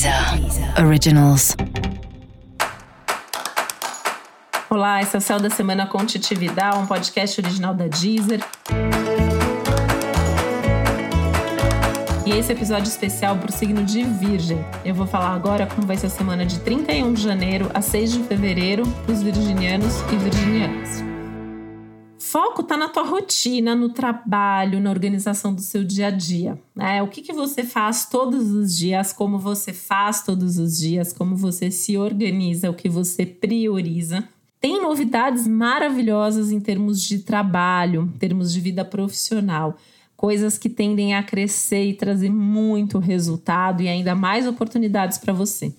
Deezer Originals. Olá, esse é o Céu da Semana com Titividade, um podcast original da Deezer. E esse episódio especial para o signo de Virgem. Eu vou falar agora como vai ser a semana de 31 de janeiro a 6 de fevereiro para os virginianos e virginianas. Foco está na tua rotina, no trabalho, na organização do seu dia a dia. Né? O que, que você faz todos os dias, como você faz todos os dias, como você se organiza, o que você prioriza. Tem novidades maravilhosas em termos de trabalho, em termos de vida profissional. Coisas que tendem a crescer e trazer muito resultado e ainda mais oportunidades para você.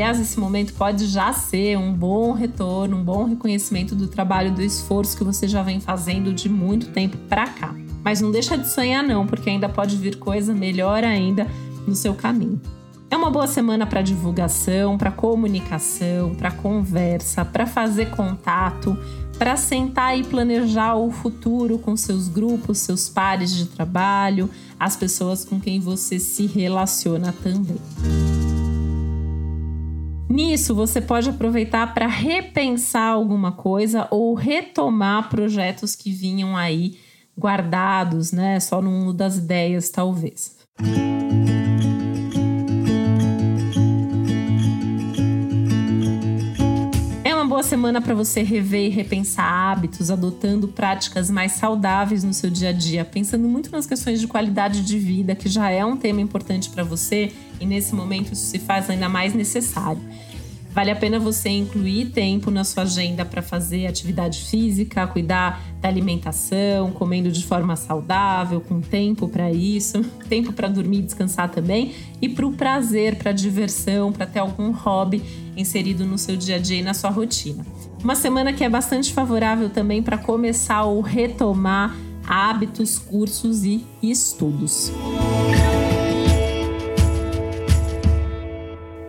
Aliás, esse momento pode já ser um bom retorno, um bom reconhecimento do trabalho, do esforço que você já vem fazendo de muito tempo para cá. Mas não deixa de sonhar não, porque ainda pode vir coisa melhor ainda no seu caminho. É uma boa semana para divulgação, para comunicação, para conversa, para fazer contato, para sentar e planejar o futuro com seus grupos, seus pares de trabalho, as pessoas com quem você se relaciona também. Nisso, você pode aproveitar para repensar alguma coisa ou retomar projetos que vinham aí guardados, né? Só no mundo das ideias, talvez. É boa semana para você rever e repensar hábitos, adotando práticas mais saudáveis no seu dia a dia, pensando muito nas questões de qualidade de vida, que já é um tema importante para você e nesse momento isso se faz ainda mais necessário. Vale a pena você incluir tempo na sua agenda para fazer atividade física, cuidar da alimentação, comendo de forma saudável, com tempo para isso, tempo para dormir e descansar também, e para o prazer, para a diversão, para ter algum hobby inserido no seu dia a dia e na sua rotina. Uma semana que é bastante favorável também para começar ou retomar hábitos, cursos e estudos.